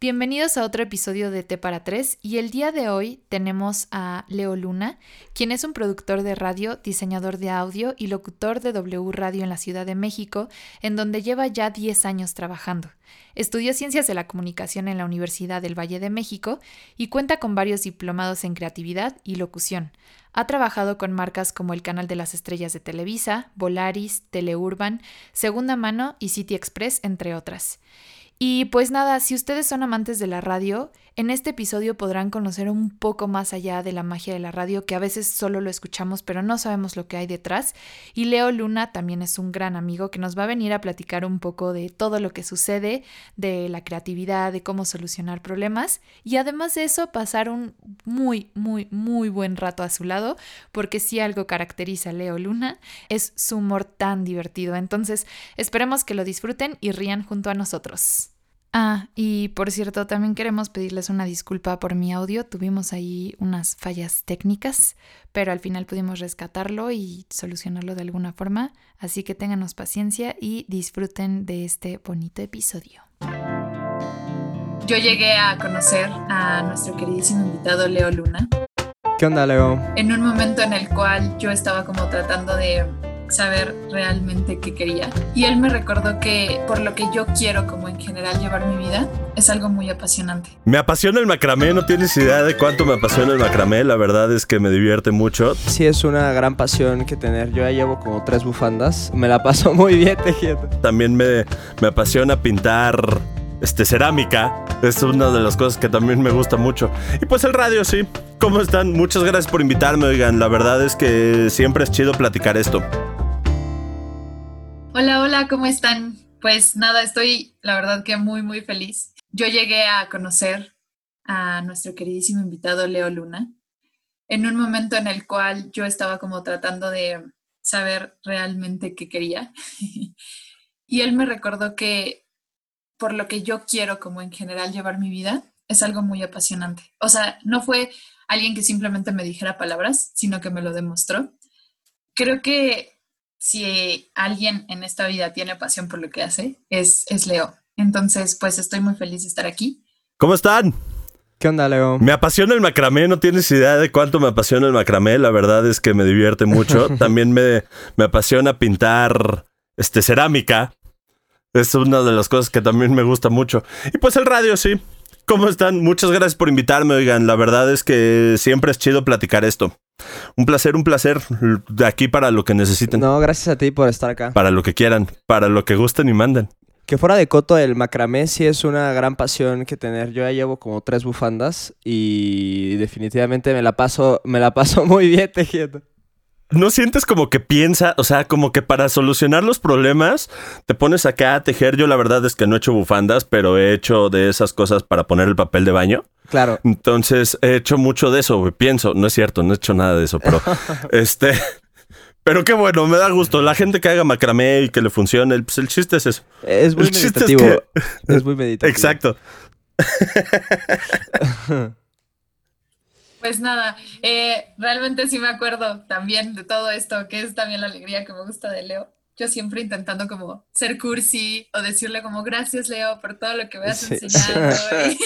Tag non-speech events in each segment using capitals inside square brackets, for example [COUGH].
Bienvenidos a otro episodio de T para 3 y el día de hoy tenemos a Leo Luna, quien es un productor de radio, diseñador de audio y locutor de W Radio en la Ciudad de México, en donde lleva ya 10 años trabajando. Estudió Ciencias de la Comunicación en la Universidad del Valle de México y cuenta con varios diplomados en creatividad y locución. Ha trabajado con marcas como el Canal de las Estrellas de Televisa, Volaris, Teleurban, Segunda Mano y City Express, entre otras. Y pues nada, si ustedes son amantes de la radio, en este episodio podrán conocer un poco más allá de la magia de la radio, que a veces solo lo escuchamos pero no sabemos lo que hay detrás. Y Leo Luna también es un gran amigo que nos va a venir a platicar un poco de todo lo que sucede, de la creatividad, de cómo solucionar problemas y además de eso pasar un muy, muy, muy buen rato a su lado, porque si algo caracteriza a Leo Luna es su humor tan divertido. Entonces esperemos que lo disfruten y rían junto a nosotros. Ah, y por cierto, también queremos pedirles una disculpa por mi audio. Tuvimos ahí unas fallas técnicas, pero al final pudimos rescatarlo y solucionarlo de alguna forma. Así que ténganos paciencia y disfruten de este bonito episodio. Yo llegué a conocer a nuestro queridísimo invitado Leo Luna. ¿Qué onda, Leo? En un momento en el cual yo estaba como tratando de saber realmente qué quería. Y él me recordó que por lo que yo quiero como en general llevar mi vida es algo muy apasionante. Me apasiona el macramé, no tienes idea de cuánto me apasiona el macramé, la verdad es que me divierte mucho. Sí, es una gran pasión que tener. Yo ya llevo como tres bufandas, me la paso [LAUGHS] muy bien tejiendo. También me, me apasiona pintar este, cerámica. Es una de las cosas que también me gusta mucho. Y pues el radio, sí. ¿Cómo están? Muchas gracias por invitarme, oigan. La verdad es que siempre es chido platicar esto. Hola, hola, ¿cómo están? Pues nada, estoy la verdad que muy, muy feliz. Yo llegué a conocer a nuestro queridísimo invitado Leo Luna en un momento en el cual yo estaba como tratando de saber realmente qué quería. [LAUGHS] y él me recordó que por lo que yo quiero como en general llevar mi vida es algo muy apasionante. O sea, no fue alguien que simplemente me dijera palabras, sino que me lo demostró. Creo que si alguien en esta vida tiene pasión por lo que hace, es, es Leo. Entonces, pues estoy muy feliz de estar aquí. ¿Cómo están? ¿Qué onda, Leo? Me apasiona el macramé, no tienes idea de cuánto me apasiona el macramé, la verdad es que me divierte mucho. [LAUGHS] También me, me apasiona pintar este, cerámica. Es una de las cosas que también me gusta mucho. Y pues el radio, sí. ¿Cómo están? Muchas gracias por invitarme, oigan. La verdad es que siempre es chido platicar esto. Un placer, un placer. De aquí para lo que necesiten. No, gracias a ti por estar acá. Para lo que quieran, para lo que gusten y manden. Que fuera de coto, el macramé sí es una gran pasión que tener. Yo ya llevo como tres bufandas y definitivamente me la paso, me la paso [LAUGHS] muy bien tejiendo. ¿No sientes como que piensa, o sea, como que para solucionar los problemas te pones acá a tejer? Yo la verdad es que no he hecho bufandas, pero he hecho de esas cosas para poner el papel de baño. Claro. Entonces he hecho mucho de eso, Pienso, no es cierto, no he hecho nada de eso, pero [LAUGHS] este. [LAUGHS] Pero qué bueno, me da gusto. La gente que haga macramé y que le funcione, pues el chiste es eso. Es muy meditativo. es muy meditativo. [LAUGHS] Exacto. Pues nada, eh, realmente sí me acuerdo también de todo esto, que es también la alegría que me gusta de Leo. Yo siempre intentando como ser cursi o decirle como gracias Leo por todo lo que me has enseñado. [LAUGHS]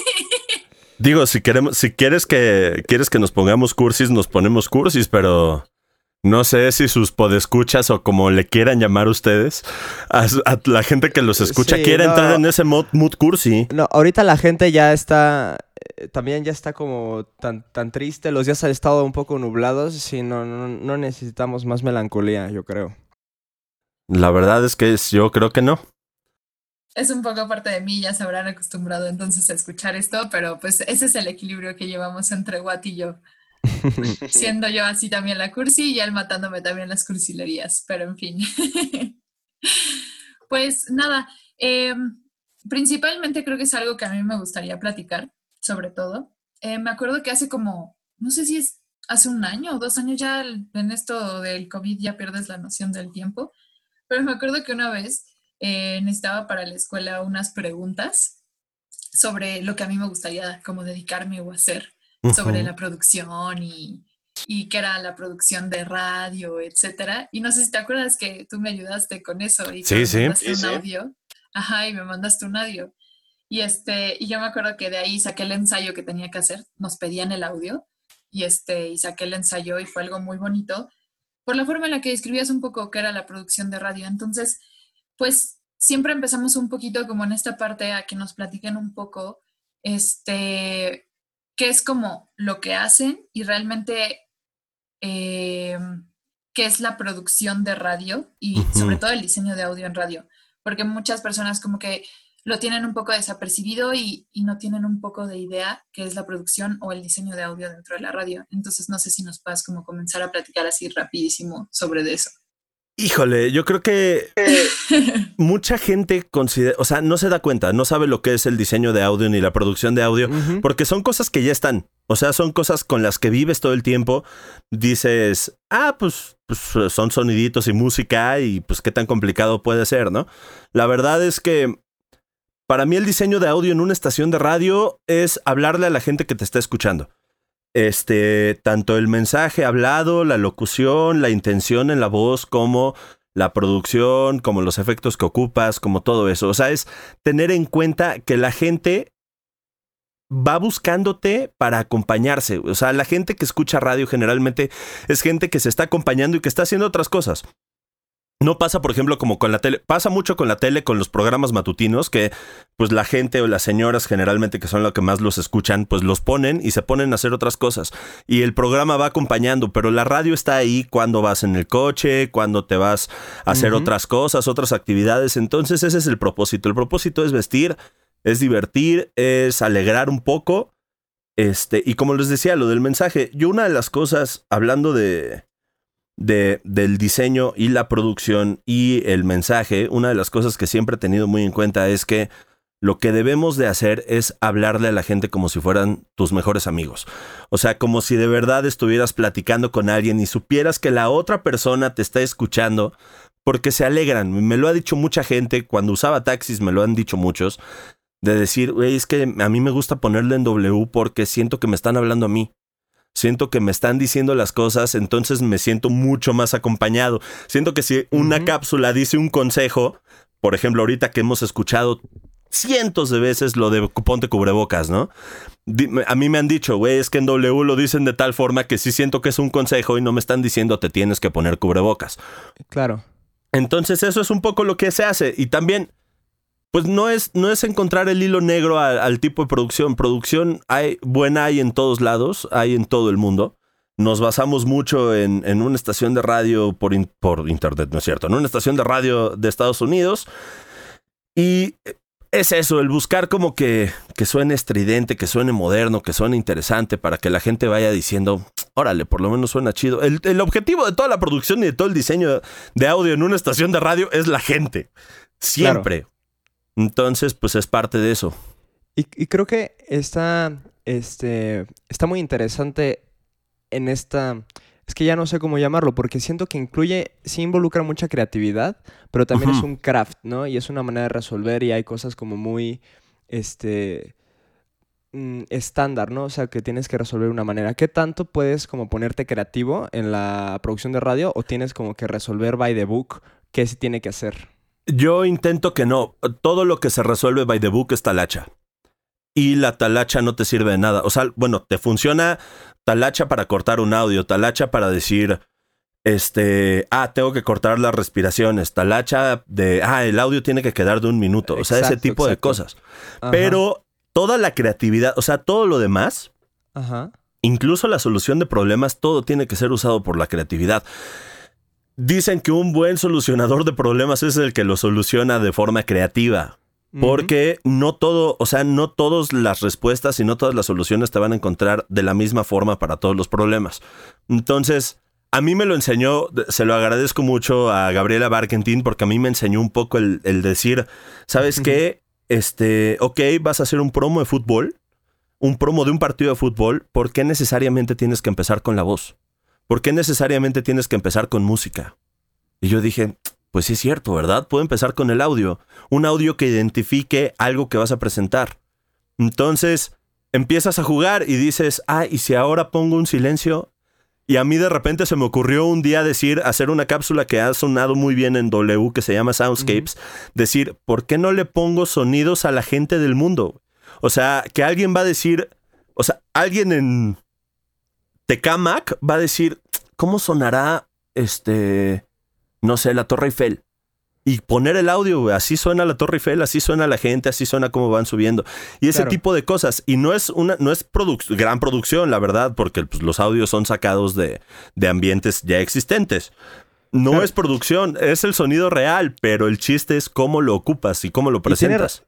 Digo, si queremos, si quieres que quieres que nos pongamos cursis, nos ponemos cursis, pero no sé si sus podescuchas o como le quieran llamar ustedes, a, la gente que los escucha quiere entrar en ese mood, mood cursi. No, ahorita la gente ya está eh, también ya está como tan, tan triste, los días han estado un poco nublados y no, no, necesitamos más melancolía, yo creo. La verdad es que yo creo que no. Es un poco parte de mí, ya se habrán acostumbrado entonces a escuchar esto, pero pues ese es el equilibrio que llevamos entre Watt y yo. [LAUGHS] Siendo yo así también la cursi y él matándome también las cursilerías, pero en fin. [LAUGHS] pues nada, em, principalmente creo que es algo que a mí me gustaría platicar sobre todo. Eh, me acuerdo que hace como, no sé si es hace un año o dos años ya en esto del COVID ya pierdes la noción del tiempo, pero me acuerdo que una vez eh, necesitaba para la escuela unas preguntas sobre lo que a mí me gustaría como dedicarme o hacer, sobre la producción y, y qué era la producción de radio, etcétera. Y no sé si te acuerdas que tú me ayudaste con eso y sí, me sí. mandaste un audio. Ajá, y me mandaste un audio. Y, este, y yo me acuerdo que de ahí saqué el ensayo que tenía que hacer, nos pedían el audio y, este, y saqué el ensayo y fue algo muy bonito por la forma en la que describías un poco qué era la producción de radio. Entonces, pues siempre empezamos un poquito como en esta parte a que nos platiquen un poco, este, qué es como lo que hacen y realmente eh, qué es la producción de radio y sobre todo el diseño de audio en radio, porque muchas personas como que lo tienen un poco desapercibido y, no tienen un poco de idea qué es la producción o el diseño de audio dentro de la radio. Entonces no sé si nos puedes como comenzar a platicar así rapidísimo sobre eso. Híjole, yo creo que [LAUGHS] mucha gente considera, o sea, no se da cuenta, no sabe lo que es el diseño de audio ni la producción de audio, porque son cosas que ya están. O sea, son cosas con las que vives todo el tiempo. Dices, ah, pues, pues son soniditos y música y pues qué tan complicado puede ser, ¿no? La verdad es que para mí el diseño de audio en una estación de radio es hablarle a la gente que te está escuchando. Este, tanto el mensaje hablado, la locución, la intención en la voz, como la producción, como los efectos que ocupas, como todo eso. O sea, es tener en cuenta que la gente va buscándote para acompañarse. O sea, la gente que escucha radio generalmente es gente que se está acompañando y que está haciendo otras cosas. No pasa, por ejemplo, como con la tele. Pasa mucho con la tele, con los programas matutinos, que pues la gente o las señoras generalmente, que son los que más los escuchan, pues los ponen y se ponen a hacer otras cosas. Y el programa va acompañando, pero la radio está ahí cuando vas en el coche, cuando te vas a hacer otras cosas, otras actividades. Entonces ese es el propósito. El propósito es vestir, es divertir, es alegrar un poco. Este, y como les decía, lo del mensaje, yo una de las cosas, hablando de, de, del diseño y la producción y el mensaje, una de las cosas que siempre he tenido muy en cuenta es que lo que debemos de hacer es hablarle a la gente como si fueran tus mejores amigos. O sea, como si de verdad estuvieras platicando con alguien y supieras que la otra persona te está escuchando porque se alegran. Me lo ha dicho mucha gente, cuando usaba taxis me lo han dicho muchos, de decir, es que a mí me gusta ponerle en W porque siento que me están hablando a mí siento que me están diciendo las cosas, entonces me siento mucho más acompañado. Siento que si una cápsula dice un consejo, por ejemplo, ahorita que hemos escuchado cientos de veces lo de ponte cubrebocas, ¿no? A mí me han dicho, güey, es que en W lo dicen de tal forma que sí siento que es un consejo y no me están diciendo te tienes que poner cubrebocas. Claro. Entonces eso es un poco lo que se hace. Y también pues no es, no es encontrar el hilo negro al, tipo de producción. Producción hay, buena hay en todos lados, hay en todo el mundo. Nos basamos mucho en, en una estación de radio por, por internet, ¿no es cierto? En una estación de radio de Estados Unidos. Y es eso, el buscar como que, que suene estridente, que suene moderno, que suene interesante para que la gente vaya diciendo, órale, por lo menos suena chido. El, el, objetivo de toda la producción y de todo el diseño de audio en una estación de radio es la gente. Siempre. Entonces, pues es parte de eso. Y, creo que está, este, está muy interesante en esta... Es que ya no sé cómo llamarlo, porque siento que incluye, sí involucra mucha creatividad, pero también es un craft, ¿no? Y es una manera de resolver y hay cosas como muy, este, mm, estándar, ¿no? O sea, que tienes que resolver de una manera. ¿Qué tanto puedes como ponerte creativo en la producción de radio o tienes como que resolver by the book qué se tiene que hacer? Yo intento que no. Todo lo que se resuelve by the book es talacha. Y la talacha no te sirve de nada. O sea, bueno, te funciona talacha para cortar un audio, talacha para decir, este, ah, tengo que cortar las respiraciones, talacha de, ah, el audio tiene que quedar de un minuto. O sea, ese tipo de cosas. Pero toda la creatividad, o sea, todo lo demás, incluso la solución de problemas, todo tiene que ser usado por la creatividad. Dicen que un buen solucionador de problemas es el que lo soluciona de forma creativa. Porque no todo, o sea, no todas las respuestas y no todas las soluciones te van a encontrar de la misma forma para todos los problemas. Entonces, a mí me lo enseñó, se lo agradezco mucho a Gabriela Barkentin porque a mí me enseñó un poco el, decir, ¿sabes qué? Este, ok, vas a hacer un promo de fútbol, un promo de un partido de fútbol, ¿por qué necesariamente tienes que empezar con la voz? ¿Por qué necesariamente tienes que empezar con música? Y yo dije, pues sí es cierto, ¿verdad? Puedo empezar con el audio, un audio que identifique algo que vas a presentar. Entonces, empiezas a jugar y dices, ah, ¿y si ahora pongo un silencio? Y a mí de repente se me ocurrió un día decir, hacer una cápsula que ha sonado muy bien en W, que se llama Soundscapes, decir, ¿por qué no le pongo sonidos a la gente del mundo? O sea, que alguien va a decir, o sea, alguien en Tecamac va a decir, ¿cómo sonará este, no sé, la Torre Eiffel? y poner el audio, así suena la Torre Eiffel, así suena la gente, así suena cómo van subiendo. Y ese tipo de cosas. Y no es una, no es gran producción, la verdad, porque pues, los audios son sacados de, de ambientes ya existentes. No es producción, es el sonido real, pero el chiste es cómo lo ocupas y cómo lo presentas.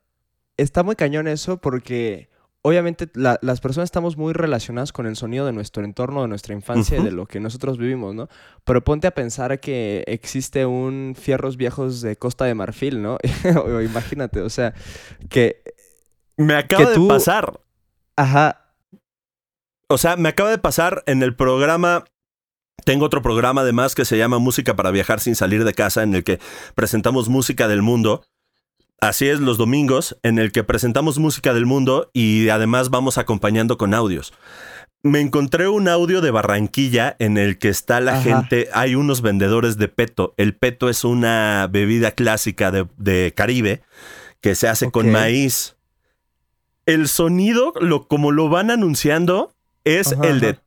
Está muy cañón eso porque obviamente las personas estamos muy relacionadas con el sonido de nuestro entorno, de nuestra infancia y de lo que nosotros vivimos, ¿no? Pero ponte a pensar que existe un Fierros Viejos de Costa de Marfil, ¿no? [LAUGHS] o imagínate, o sea, que... Me acaba de pasar. Ajá. O sea, me acaba de pasar en el programa tengo otro programa además que se llama Música para viajar sin salir de casa, en el que presentamos música del mundo. Así es, los domingos, en el que presentamos música del mundo y además vamos acompañando con audios. Me encontré un audio de Barranquilla en el que está la gente, hay unos vendedores de peto. El peto es una bebida clásica de, Caribe que se hace con maíz. El sonido, lo, como lo van anunciando, es el de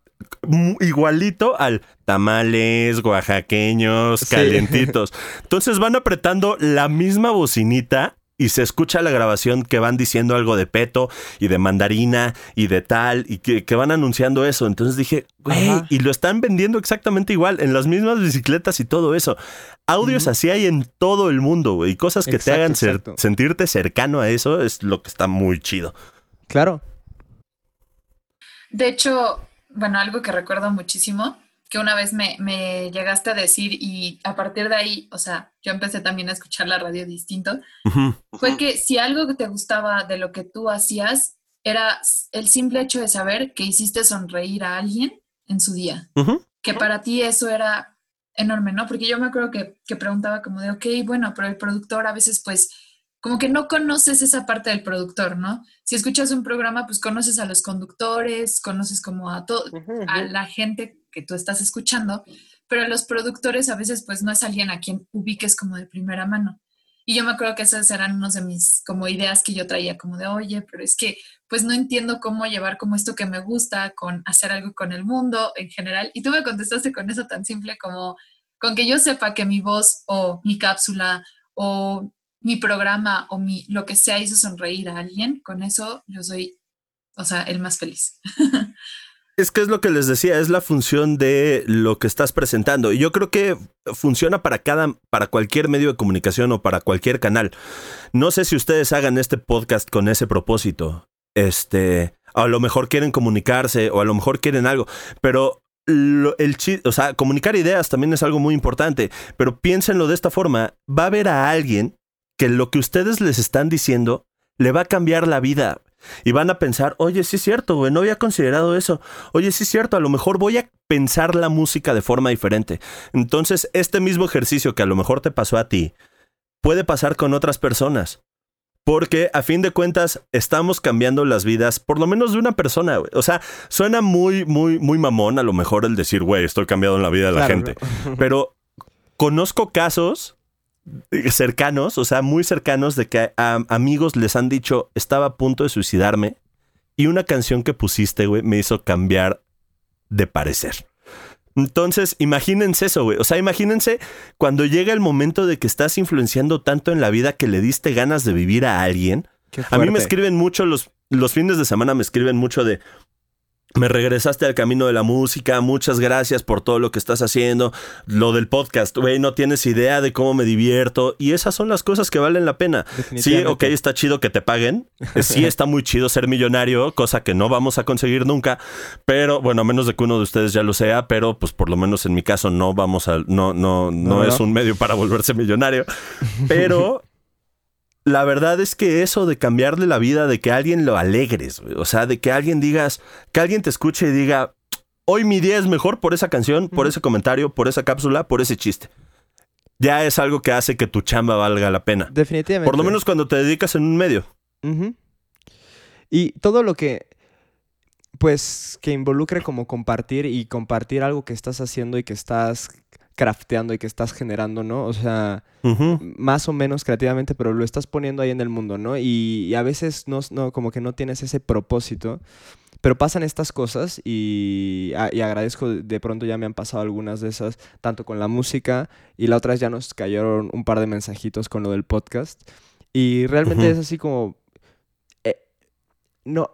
igualito al tamales oaxaqueños calientitos. Entonces van apretando la misma bocinita y se escucha la grabación que van diciendo algo de peto y de mandarina y de tal y que, van anunciando eso. Entonces dije, güey, y lo están vendiendo exactamente igual en las mismas bicicletas y todo eso. Audios así hay en todo el mundo, güey. Y cosas que te hagan sentirte cercano a eso es lo que está muy chido. Claro. De hecho, bueno, algo que recuerdo muchísimo que una vez me, llegaste a decir y a partir de ahí, o sea, yo empecé también a escuchar la radio distinto, fue que si algo que te gustaba de lo que tú hacías era el simple hecho de saber que hiciste sonreír a alguien en su día, que para ti eso era enorme, ¿no? Porque yo me acuerdo que, que preguntaba como de, ok, bueno, pero el productor a veces pues como que no conoces esa parte del productor, ¿no? Si escuchas un programa, pues conoces a los conductores, conoces como a todo, a la gente que tú estás escuchando, pero los productores a veces pues no es alguien a quien ubiques como de primera mano. Y yo me acuerdo que esas eran unas de mis como ideas que yo traía como de, oye, pero es que pues no entiendo cómo llevar como esto que me gusta con hacer algo con el mundo en general. Y tú me contestaste con eso tan simple como con que yo sepa que mi voz o mi cápsula o mi programa o mi lo que sea hizo sonreír a alguien, con eso yo soy, o sea, el más feliz. [LAUGHS] Es que es lo que les decía, es la función de lo que estás presentando. Y yo creo que funciona para cada, para cualquier medio de comunicación o para cualquier canal. No sé si ustedes hagan este podcast con ese propósito. Este, a lo mejor quieren comunicarse o a lo mejor quieren algo, pero el o sea, comunicar ideas también es algo muy importante, pero piénsenlo de esta forma, va a haber a alguien que lo que ustedes les están diciendo le va a cambiar la vida. Y van a pensar, oye, sí es cierto, güey, no había considerado eso. Oye, sí es cierto, a lo mejor voy a pensar la música de forma diferente. Entonces, este mismo ejercicio que a lo mejor te pasó a ti, puede pasar con otras personas. Porque a fin de cuentas estamos cambiando las vidas, por lo menos de una persona. O sea, suena muy, muy, muy mamón a lo mejor el decir, güey, estoy cambiando la vida de la gente. [LAUGHS] Pero conozco casos cercanos, o sea, muy cercanos de que a, amigos les han dicho, estaba a punto de suicidarme y una canción que pusiste, güey, me hizo cambiar de parecer. Entonces, imagínense eso, güey. O sea, imagínense cuando llega el momento de que estás influenciando tanto en la vida que le diste ganas de vivir a alguien. A mí me escriben mucho los, los fines de semana, me escriben mucho de, me regresaste al camino de la música, muchas gracias por todo lo que estás haciendo. Lo del podcast, güey, no tienes idea de cómo me divierto. Y esas son las cosas que valen la pena. Sí, ok, está chido que te paguen. Sí, está muy chido ser millonario, cosa que no vamos a conseguir nunca. Pero, bueno, a menos de que uno de ustedes ya lo sea, pero pues por lo menos en mi caso no vamos a, no, no, no, no es un medio para volverse millonario. Pero [LAUGHS] la verdad es que eso de cambiarle la vida, de que alguien lo alegres, o sea, de que alguien digas, que alguien te escuche y diga, hoy mi día es mejor por esa canción, por ese comentario, por esa cápsula, por ese chiste. Ya es algo que hace que tu chamba valga la pena. Definitivamente. Por lo menos cuando te dedicas en un medio. Y todo lo que pues que involucre como compartir y compartir algo que estás haciendo y que estás crafteando y que estás generando, ¿no? O sea, más o menos creativamente, pero lo estás poniendo ahí en el mundo, ¿no? Y, a veces no, no, como que no tienes ese propósito. Pero pasan estas cosas y, y, agradezco, de pronto ya me han pasado algunas de esas, tanto con la música y la otra vez ya nos cayeron un par de mensajitos con lo del podcast. Y realmente es así como... Eh, no,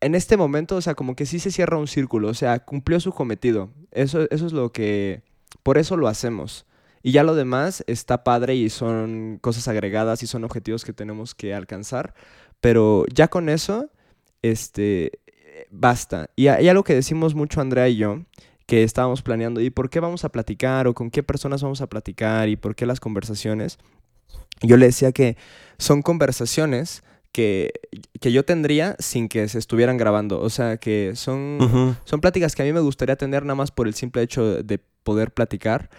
en este momento, o sea, como que sí se cierra un círculo, o sea, cumplió su cometido. Eso, eso es lo que por eso lo hacemos. Y ya lo demás está padre y son cosas agregadas y son objetivos que tenemos que alcanzar. Pero ya con eso, este, basta. Y hay algo que decimos mucho Andrea y yo, que estábamos planeando, ¿y por qué vamos a platicar? ¿O con qué personas vamos a platicar? ¿Y por qué las conversaciones? Yo le decía que son conversaciones que, que, yo tendría sin que se estuvieran grabando. O sea, que son, son pláticas que a mí me gustaría tener nada más por el simple hecho de poder platicar.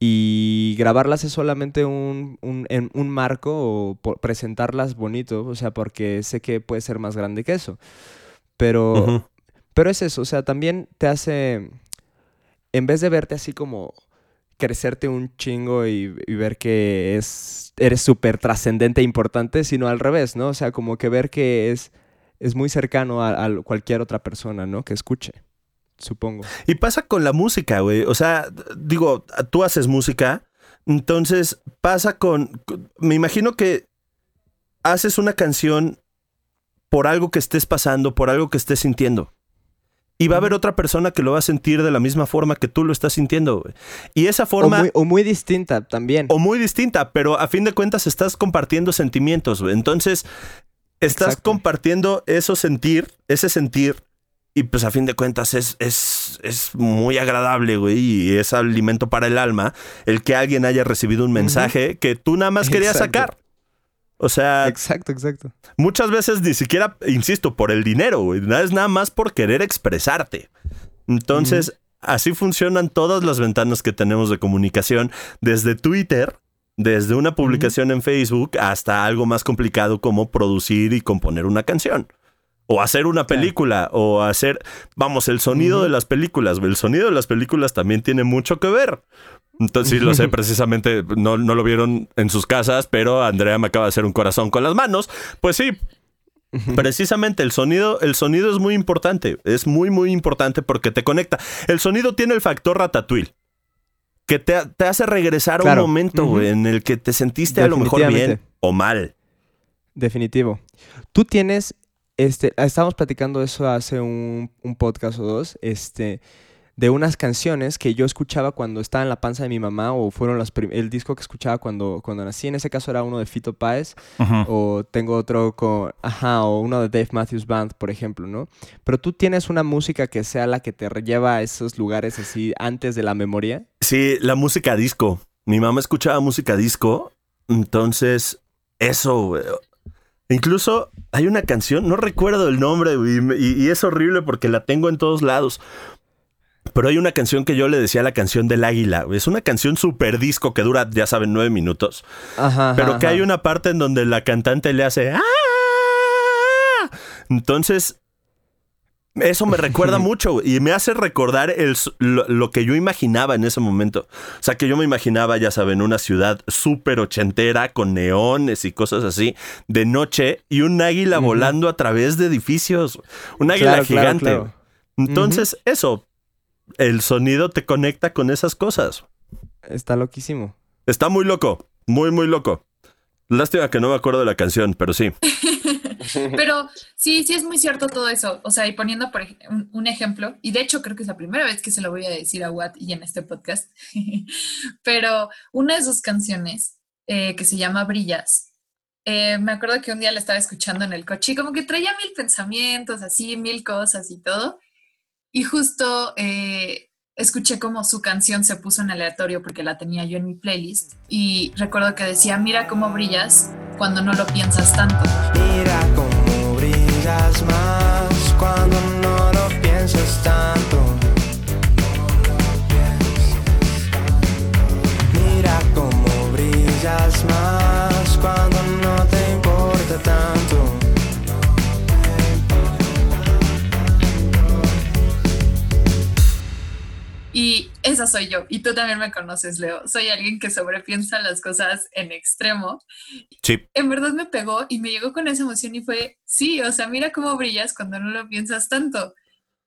Y grabarlas es solamente un, un, un marco o presentarlas bonito, o sea, porque sé que puede ser más grande que eso. Pero, pero es eso, o sea, también te hace, en vez de verte así como crecerte un chingo y, ver que es, eres súper trascendente e importante, sino al revés, ¿no? O sea, como que ver que es, es muy cercano a, a cualquier otra persona, ¿no? Que escuche supongo. Y pasa con la música, güey. O sea, digo, tú haces música, entonces pasa con, me imagino que haces una canción por algo que estés pasando, por algo que estés sintiendo. Y va a haber otra persona que lo va a sentir de la misma forma que tú lo estás sintiendo. Güey. Y esa forma... O muy, distinta también. O muy distinta, pero a fin de cuentas estás compartiendo sentimientos. Güey. Entonces, estás compartiendo eso sentir, ese sentir y pues a fin de cuentas es, es, es muy agradable, güey, y es alimento para el alma el que alguien haya recibido un mensaje que tú nada más querías sacar. O sea. Exacto, exacto. Muchas veces ni siquiera, insisto, por el dinero, güey. Es nada más por querer expresarte. Entonces, así funcionan todas las ventanas que tenemos de comunicación, desde Twitter, desde una publicación en Facebook, hasta algo más complicado como producir y componer una canción. O hacer una película, o hacer, vamos, el sonido de las películas. El sonido de las películas también tiene mucho que ver. Entonces, sí, lo sé, precisamente no, no lo vieron en sus casas, pero Andrea me acaba de hacer un corazón con las manos. Pues sí, Precisamente el sonido, el sonido es muy importante, es muy muy importante porque te conecta. El sonido tiene el factor ratatouille, que te, hace regresar a un momento en el que te sentiste a lo mejor bien o mal. Definitivo. Tú tienes este, estábamos platicando eso hace un, podcast o dos, este, de unas canciones que yo escuchaba cuando estaba en la panza de mi mamá o fueron las el disco que escuchaba cuando, cuando nací. En ese caso era uno de Fito Páez o tengo otro con, ajá, o uno de Dave Matthews Band, por ejemplo, ¿no? Pero tú tienes una música que sea la que te lleva a esos lugares así antes de la memoria. Sí, la música disco. Mi mamá escuchaba música disco, entonces eso, Incluso hay una canción, no recuerdo el nombre, y, es horrible porque la tengo en todos lados. Pero hay una canción que yo le decía la canción del águila. Es una canción super disco que dura, ya saben, nueve minutos. Ajá, pero que hay una parte en donde la cantante le hace. ¡Ah! Entonces, eso me recuerda [LAUGHS] mucho y me hace recordar el, lo, que yo imaginaba en ese momento. O sea, que yo me imaginaba, ya saben, una ciudad súper ochentera con neones y cosas así, de noche y un águila volando a través de edificios. Un águila gigante. Entonces, eso, el sonido te conecta con esas cosas. Está loquísimo. Está muy loco, muy, muy loco. Lástima que no me acuerdo de la canción, pero sí. [LAUGHS] [LAUGHS] Pero sí, sí es muy cierto todo eso. O sea, y poniendo un, ejemplo, y de hecho creo que es la primera vez que se lo voy a decir a Watt y en este podcast, [LAUGHS] pero una de sus canciones eh, que se llama Brillas, eh, me acuerdo que un día la estaba escuchando en el coche y como que traía mil pensamientos, así, mil cosas y todo. Y justo eh, escuché como su canción se puso en aleatorio porque la tenía yo en mi playlist y recuerdo que decía, mira cómo brillas cuando no lo piensas tanto. Mira cómo brillas más cuando no lo piensas tanto. Mira cómo brillas más cuando no te importa tanto. Y esa soy yo. Y tú también me conoces, Leo. Soy alguien que sobrepiensa las cosas en extremo. Sí. En verdad me pegó y me llegó con esa emoción y fue, sí, o sea, mira cómo brillas cuando no lo piensas tanto.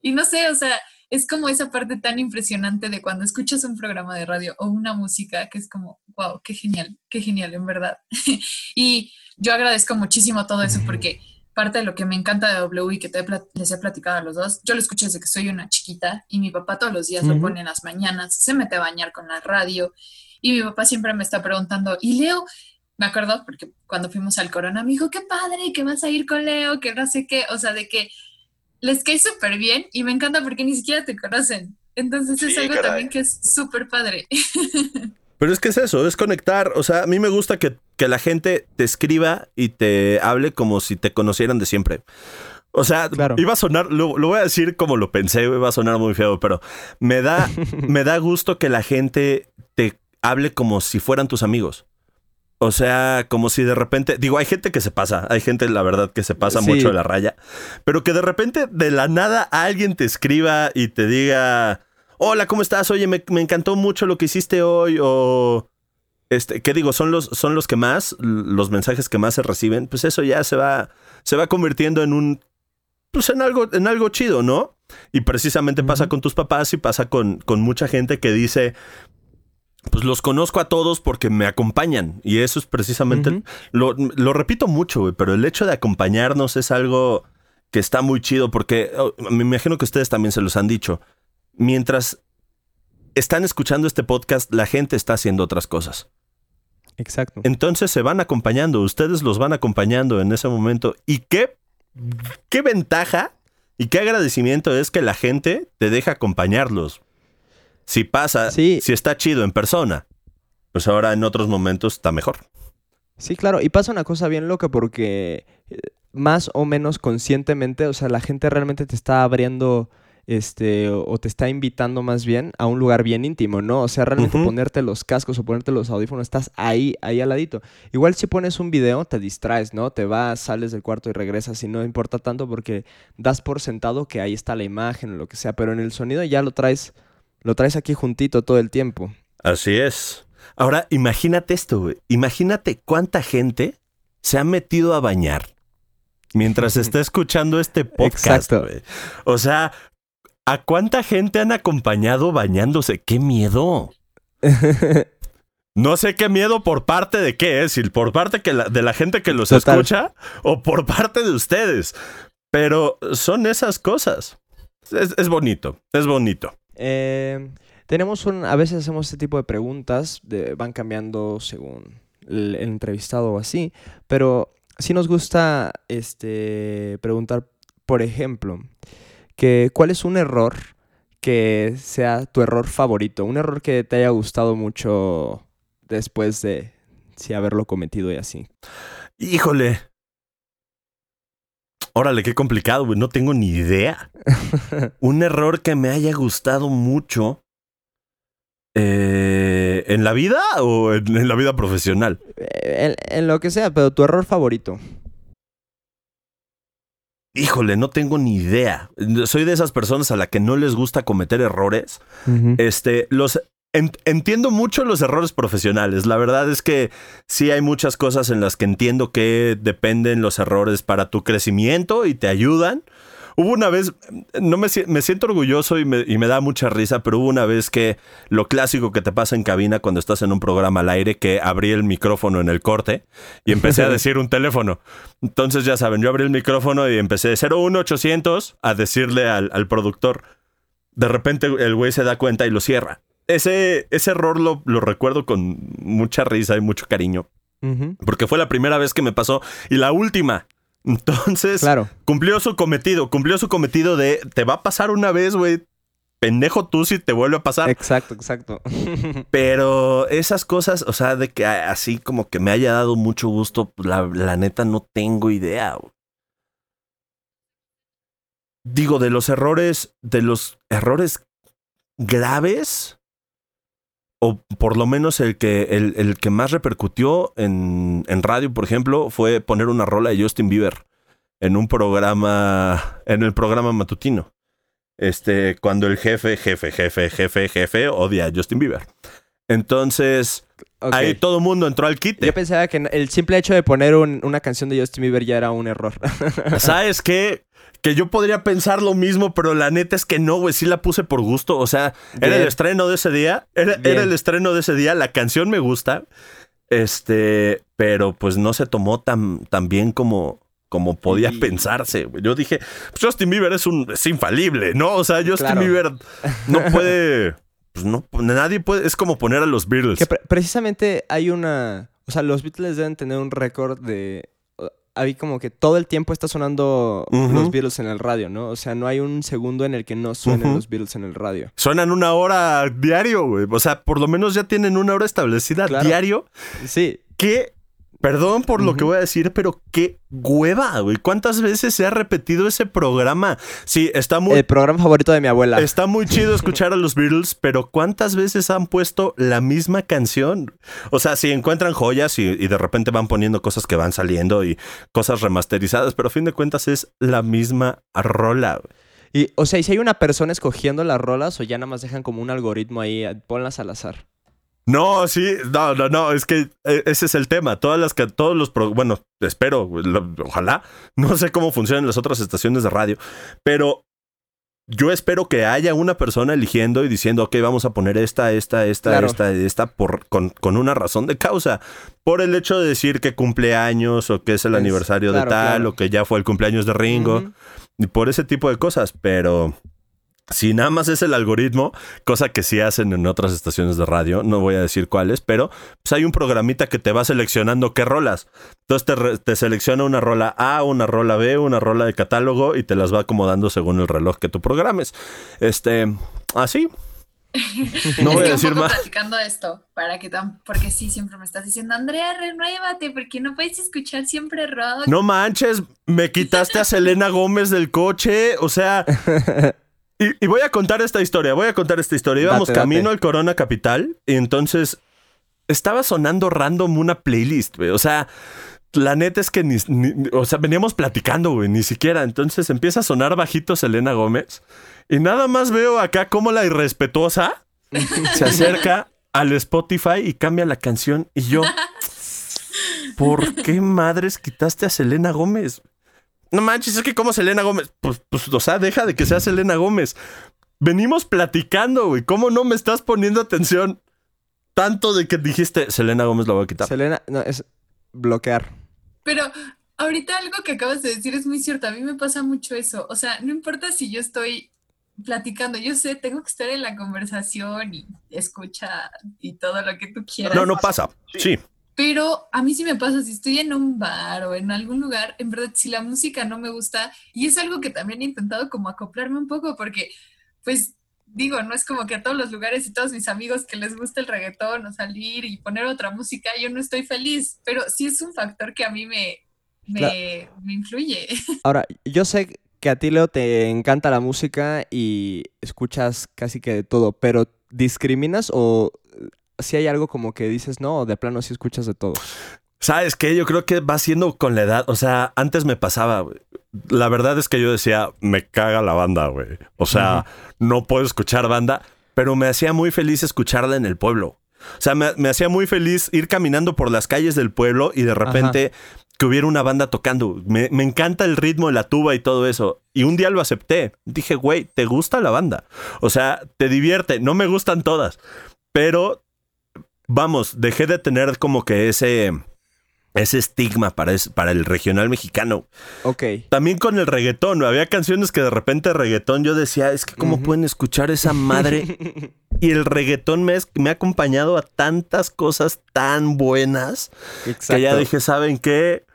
Y no sé, o sea, es como esa parte tan impresionante de cuando escuchas un programa de radio o una música que es como, wow, qué genial, qué genial, en verdad. [LAUGHS] y yo agradezco muchísimo todo eso porque parte de lo que me encanta de W y que te les he platicado a los dos, yo lo escucho desde que soy una chiquita y mi papá todos los días lo pone en las mañanas, se mete a bañar con la radio y mi papá siempre me está preguntando, ¿y Leo? Me acuerdo porque cuando fuimos al Corona me dijo, qué padre, que vas a ir con Leo, que no sé qué, o sea, de que les cae súper bien y me encanta porque ni siquiera te conocen. Entonces es algo también que es súper padre. [LAUGHS] Pero es que es eso, es conectar. O sea, a mí me gusta que, la gente te escriba y te hable como si te conocieran de siempre. O sea, iba a sonar, lo, voy a decir como lo pensé, iba a sonar muy feo, pero me da, [LAUGHS] me da gusto que la gente te hable como si fueran tus amigos. O sea, como si de repente, digo, hay gente que se pasa, hay gente, la verdad, que se pasa mucho de la raya, pero que de repente de la nada alguien te escriba y te diga, hola, ¿cómo estás? Oye, me, encantó mucho lo que hiciste hoy. O, este, ¿qué digo? Son los, son los que más, los mensajes que más se reciben. Pues eso ya se va, se va convirtiendo en un, pues en algo, en algo chido, ¿no? Y precisamente pasa con tus papás y pasa con, con mucha gente que dice, pues los conozco a todos porque me acompañan. Y eso es precisamente, lo, lo, repito mucho, pero el hecho de acompañarnos es algo que está muy chido porque oh, me imagino que ustedes también se los han dicho mientras están escuchando este podcast, la gente está haciendo otras cosas. Exacto. Entonces se van acompañando, ustedes los van acompañando en ese momento. ¿Y qué, qué ventaja y qué agradecimiento es que la gente te deja acompañarlos? Si pasa, si está chido en persona, pues ahora en otros momentos está mejor. Sí, claro, y pasa una cosa bien loca porque eh, más o menos conscientemente, o sea, la gente realmente te está abriendo este, o te está invitando más bien a un lugar bien íntimo, ¿no? O sea, realmente ponerte los cascos o ponerte los audífonos, estás ahí, ahí al ladito. Igual si pones un video, te distraes, ¿no? Te vas, sales del cuarto y regresas y no importa tanto porque das por sentado que ahí está la imagen o lo que sea, pero en el sonido ya lo traes, lo traes aquí juntito todo el tiempo. Así es. Ahora, imagínate esto, güey. Imagínate cuánta gente se ha metido a bañar mientras [LAUGHS] está escuchando este podcast. Exacto. O sea, ¿A cuánta gente han acompañado bañándose? ¡Qué miedo! [LAUGHS] No sé qué miedo por parte de qué es, si por parte de la gente que los escucha o por parte de ustedes. Pero son esas cosas. Es, bonito, es bonito. Eh, tenemos un, a veces hacemos este tipo de preguntas, van cambiando según el, entrevistado o así, pero sí nos gusta este, preguntar, por ejemplo, que cuál es un error que sea tu error favorito, un error que te haya gustado mucho después de sí, haberlo cometido y así. Híjole. Órale, qué complicado, güey. No tengo ni idea. [LAUGHS] un error que me haya gustado mucho. Eh, ¿En la vida o en, la vida profesional? Eh, en, lo que sea, pero tu error favorito. Híjole, no tengo ni idea. Soy de esas personas a las que no les gusta cometer errores. Este, los entiendo mucho los errores profesionales. La verdad es que sí hay muchas cosas en las que entiendo que dependen los errores para tu crecimiento y te ayudan. Hubo una vez, no me, me siento orgulloso y me, y me, da mucha risa, pero hubo una vez que lo clásico que te pasa en cabina cuando estás en un programa al aire, que abrí el micrófono en el corte y empecé a [LAUGHS] decir un teléfono. Entonces ya saben, yo abrí el micrófono y empecé de 01800 a decirle al, al productor. De repente el güey se da cuenta y lo cierra. Ese, ese error lo, lo recuerdo con mucha risa y mucho cariño. Porque fue la primera vez que me pasó y la última. Entonces, claro. cumplió su cometido, cumplió su cometido de te va a pasar una vez, güey. Pendejo tú si te vuelve a pasar. Exacto, exacto. [LAUGHS] Pero esas cosas, o sea, de que así como que me haya dado mucho gusto, la, la neta no tengo idea. Digo, de los errores, de los errores graves, o por lo menos el que, el, el que más repercutió en, en, radio, por ejemplo, fue poner una rola de Justin Bieber en un programa, en el programa matutino. Este, cuando el jefe, jefe, jefe, jefe, jefe odia a Justin Bieber. Entonces, ahí todo el mundo entró al quite. Yo pensaba que el simple hecho de poner un- una canción de Justin Bieber ya era un error. ¿Sabes qué? Que yo podría pensar lo mismo, pero la neta es que no, güey. Sí la puse por gusto. O sea, era el estreno de ese día. Era, el estreno de ese día. La canción me gusta. Este, pero pues no se tomó tan, tan bien como, como podía pensarse. Yo dije, pues Justin Bieber es un es infalible, ¿no? O sea, Justin Claro. Bieber [LAUGHS] no puede. Pues no, nadie puede. Es como poner a los Beatles. que pre- precisamente hay una... O sea, los Beatles deben tener un récord de... Hay como que todo el tiempo está sonando los Beatles en el radio, ¿no? O sea, no hay un segundo en el que no suenen los Beatles en el radio. Suenan una hora diario, güey. O sea, por lo menos ya tienen una hora establecida Claro. diario. Sí, qué, perdón por lo que voy a decir, pero qué hueva, güey. ¿Cuántas veces se ha repetido ese programa? Sí, está muy, el programa favorito de mi abuela. está muy chido [LAUGHS] escuchar a los Beatles, pero ¿cuántas veces han puesto la misma canción? O sea, si encuentran joyas y, y de repente van poniendo cosas que van saliendo y cosas remasterizadas, pero a fin de cuentas es la misma rola. güey. Y, o sea, ¿y si hay una persona escogiendo las rolas o ya nada más dejan como un algoritmo ahí, eh, ponlas al azar? No, sí, no, no, no, es que eh, ese es el tema. Todas las que, todos los, pro- bueno, espero, lo- ojalá, no sé cómo funcionan las otras estaciones de radio, pero yo espero que haya una persona eligiendo y diciendo, ok, vamos a poner esta, esta, esta, Claro. esta, esta, por, con, con una razón de causa. Por el hecho de decir que cumple años o que es el aniversario claro, de tal claro. o que ya fue el cumpleaños de Ringo y por ese tipo de cosas, pero si nada más es el algoritmo, cosa que sí hacen en otras estaciones de radio, no voy a decir cuáles, pero pues hay un programita que te va seleccionando qué rolas. Entonces te, te selecciona una rola A, una rola B, una rola de catálogo y te las va acomodando según el reloj que tú programes. Este, así. No voy a decir más. platicando esto, para que tan, porque sí, siempre me estás diciendo, Andrea, renuévate, porque no puedes escuchar siempre rock. No manches, me quitaste a Selena Gómez del coche, o sea... Y, y voy a contar esta historia, voy a contar esta historia. Íbamos Date, date. camino al Corona Capital y entonces estaba sonando random una playlist, güey. O sea, la neta es que ni, ni- o sea, veníamos platicando, güey, ni siquiera. Entonces empieza a sonar bajito Selena Gómez y nada más veo acá como la irrespetuosa [LAUGHS] se acerca al Spotify y cambia la canción y yo, [LAUGHS] ¿por qué madres quitaste a Selena Gómez? No manches, es que como Selena Gómez, pues, pues, o sea, deja de que sea Selena Gómez. Venimos platicando, güey. ¿Cómo no me estás poniendo atención? Tanto de que dijiste, Selena Gómez la voy a quitar. Selena, no, es bloquear. Pero ahorita algo que acabas de decir es muy cierto, a mí me pasa mucho eso, o sea, no importa si yo estoy platicando, yo sé, tengo que estar en la conversación y escucha y todo lo que tú quieras. No, no pasa. Sí. Pero a mí sí me pasa, si estoy en un bar o en algún lugar, en verdad, si la música no me gusta, y es algo que también he intentado como acoplarme un poco, porque, pues, digo, no es como que a todos los lugares y todos mis amigos que les gusta el reggaetón o salir y poner otra música, yo no estoy feliz, pero sí es un factor que a mí me, me, Claro. me influye. [LAUGHS] Ahora, yo sé que a ti, Leo, te encanta la música y escuchas casi que de todo, pero ¿discriminas o si hay algo como que dices, no, de plano sí escuchas de todo? ¿Sabes qué? Yo creo que va siendo con la edad. O sea, antes me pasaba, güey. La verdad es que yo decía, me caga la banda, güey. O sea, no puedo escuchar banda, pero me hacía muy feliz escucharla en el pueblo. O sea, me, me hacía muy feliz ir caminando por las calles del pueblo y de repente que hubiera una banda tocando. Me, me encanta el ritmo de la tuba y todo eso. Y un día lo acepté. Dije, güey, ¿te gusta la banda? O sea, te divierte. No me gustan todas, pero vamos, dejé de tener como que ese ese estigma para, es- para el regional mexicano. Ok. También con el reggaetón, había canciones que de repente reggaetón yo decía, es que cómo pueden escuchar esa madre. [LAUGHS] y el reggaetón me, es- me ha acompañado a tantas cosas tan buenas Exacto. que ya dije, ¿saben qué?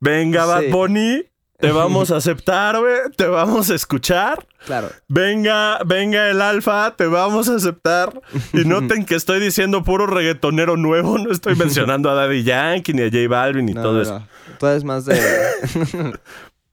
Venga, Bad Sí. Bunny, te vamos a aceptar, güey, te vamos a escuchar. Claro. Venga, venga el alfa, te vamos a aceptar. Y noten que estoy diciendo puro reggaetonero nuevo, no estoy mencionando a Daddy Yankee ni a J Balvin ni No, todo no, eso. no. Tú eres más de... [LAUGHS]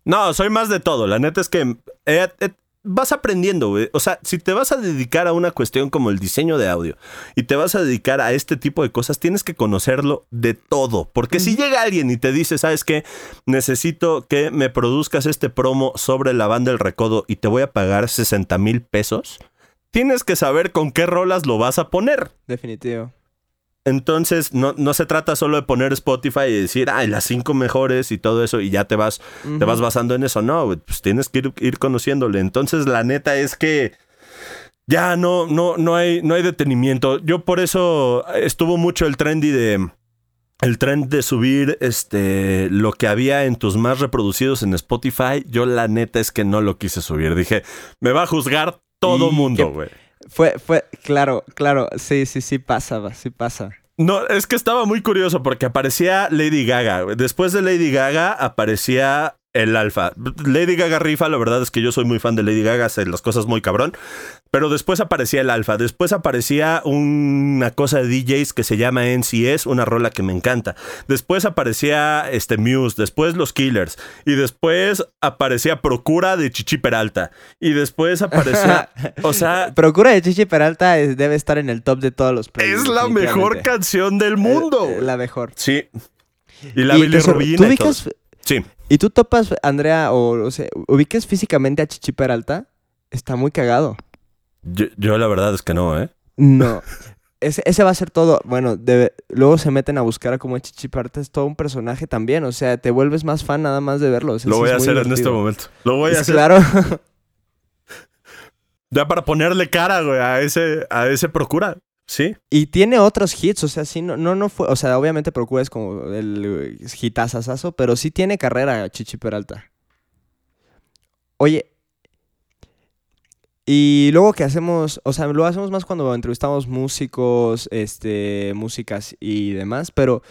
No, soy más de todo. La neta es que he, he- vas aprendiendo, güey. O sea, si te vas a dedicar a una cuestión como el diseño de audio y te vas a dedicar a este tipo de cosas, tienes que conocerlo de todo. Porque si llega alguien y te dice, ¿sabes qué? Necesito que me produzcas este promo sobre la banda del recodo y te voy a pagar 60 mil pesos, tienes que saber con qué rolas lo vas a poner. Definitivo. Entonces, no, no se trata solo de poner Spotify y decir, ay, las cinco mejores y todo eso, y ya te vas, te vas basando en eso. No, pues tienes que ir, ir conociéndole. Entonces, la neta es que ya no, no, no hay, no hay detenimiento. Yo por eso estuvo mucho el trendy de. El trend de subir este lo que había en tus más reproducidos en Spotify, yo la neta es que no lo quise subir. Dije, me va a juzgar todo Y mundo, que- güey. Fue, fue, claro, claro, sí, sí, sí pasa, va, sí pasa. No, es que estaba muy curioso porque aparecía Lady Gaga. Después de Lady Gaga aparecía el alfa. Lady Gaga rifa, la verdad es que yo soy muy fan de Lady Gaga, hace las cosas muy cabrón. Pero después aparecía el alfa. Después aparecía una cosa de DJs que se llama NCS, una rola que me encanta. Después aparecía este Muse, después los Killers. Y después aparecía Procura de Chichi Peralta. Y después aparecía. [LAUGHS] o sea, Procura de Chichi Peralta es- debe estar en el top de todos los playlists. es la mejor canción del mundo. Eh, eh, la mejor. Sí. Y la Y Billy Rubina ¿Tú y Sí. y tú topas, Andrea, o, o sea, ubicas físicamente a Chichi Peralta? Está muy cagado. Yo, yo la verdad es que no, ¿eh? No. Ese, ese va a ser todo. Bueno, luego se meten a buscar a cómo es Chichi Peralta. Es todo un personaje también. O sea, te vuelves más fan nada más de verlo. O sea, Lo voy a hacer en este momento. Lo voy a hacer. Claro. [LAUGHS] Ya para ponerle cara, güey, a ese, a ese procura. Sí. y tiene otros hits. O sea, sí, no, no, fue. O sea, obviamente Procura como el eh, hitazazazo, pero sí tiene carrera Chichi Peralta. Oye. Y luego que hacemos, o sea, lo hacemos más cuando entrevistamos músicos, este, músicas y demás, pero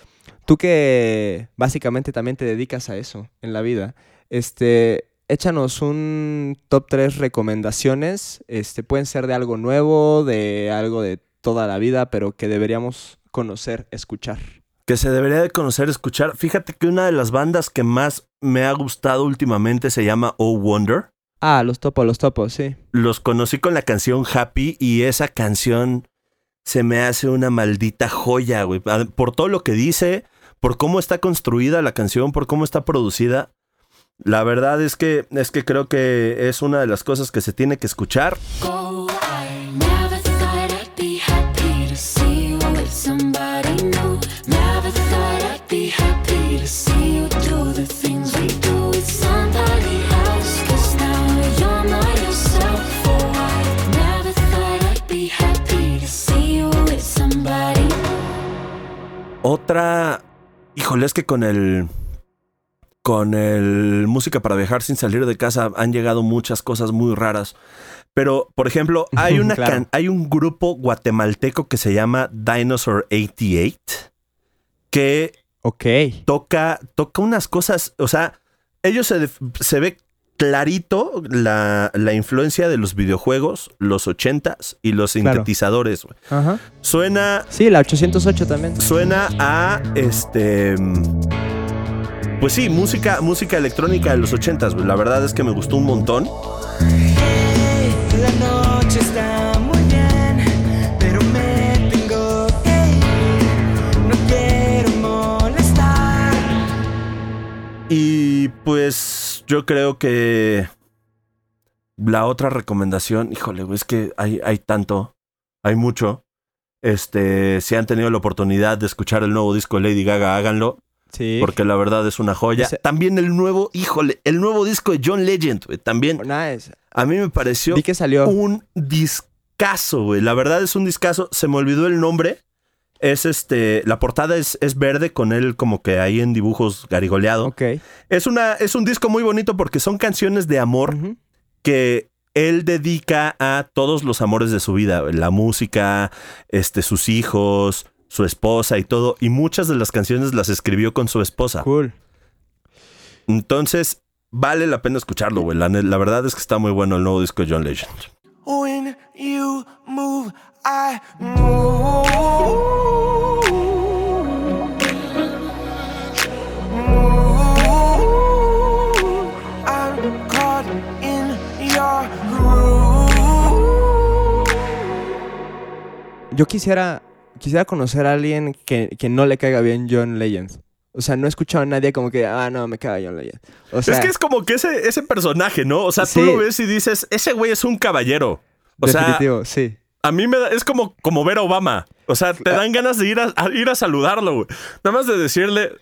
tú que básicamente también te dedicas a eso en la vida, este, échanos un top 3 recomendaciones, este, pueden ser de algo nuevo, de algo de toda la vida, pero que deberíamos conocer, escuchar. Que se debería de conocer, escuchar. Fíjate que una de las bandas que más me ha gustado últimamente se llama Oh Wonder. Ah, los topos, los topos, sí. Los conocí con la canción Happy y esa canción se me hace una maldita joya, güey. Por todo lo que dice, por cómo está construida la canción, por cómo está producida. La verdad es que es que creo que es una de las cosas que se tiene que escuchar. go. Otra, híjole, es que con el con el música para viajar sin salir de casa han llegado muchas cosas muy raras. Pero, por ejemplo, [LAUGHS] hay una Claro. can- hay un grupo guatemalteco que se llama Dinosaur 88 que Ok. toca, toca unas cosas, o sea, ellos se, se ve clarito la, la influencia de los videojuegos, los 80s y los Claro. sintetizadores. güey. Ajá. Suena Sí, la 808 también. suena a este pues sí, música música electrónica de los 80s, güey. La verdad es que me gustó un montón. La noche está Y pues yo creo que la otra recomendación, híjole, güey, es que hay, hay tanto, hay mucho. Este, si han tenido la oportunidad de escuchar el nuevo disco de Lady Gaga, háganlo, Sí. porque la verdad es una joya. También el nuevo, híjole, el nuevo disco de John Legend, güey, también Nice. a mí me pareció Vi que salió. un discazo, güey. La verdad es un discazo. Se me olvidó el nombre. Es este. La portada es, es verde con él como que ahí en dibujos garigoleado. Ok. Es una. Es un disco muy bonito porque son canciones de amor que él dedica a todos los amores de su vida. La música, este, sus hijos, su esposa y todo. Y muchas de las canciones las escribió con su esposa. Cool. Entonces, vale la pena escucharlo, güey. La verdad es que está muy bueno el nuevo disco de John Legend. When you move, I move. Yo quisiera, quisiera conocer a alguien que, que, no le caiga bien John Legend. O sea, no he escuchado a nadie como que, ah, no, me caga John Legend. O sea, es que es como que ese, ese personaje, ¿no? O sea, tú lo ves y dices, ese güey es un caballero. O Definitivo, sea, sí a mí me da, es como, como ver a Obama. O sea, te dan ganas de ir a, a ir a saludarlo, güey. Nada más de decirle,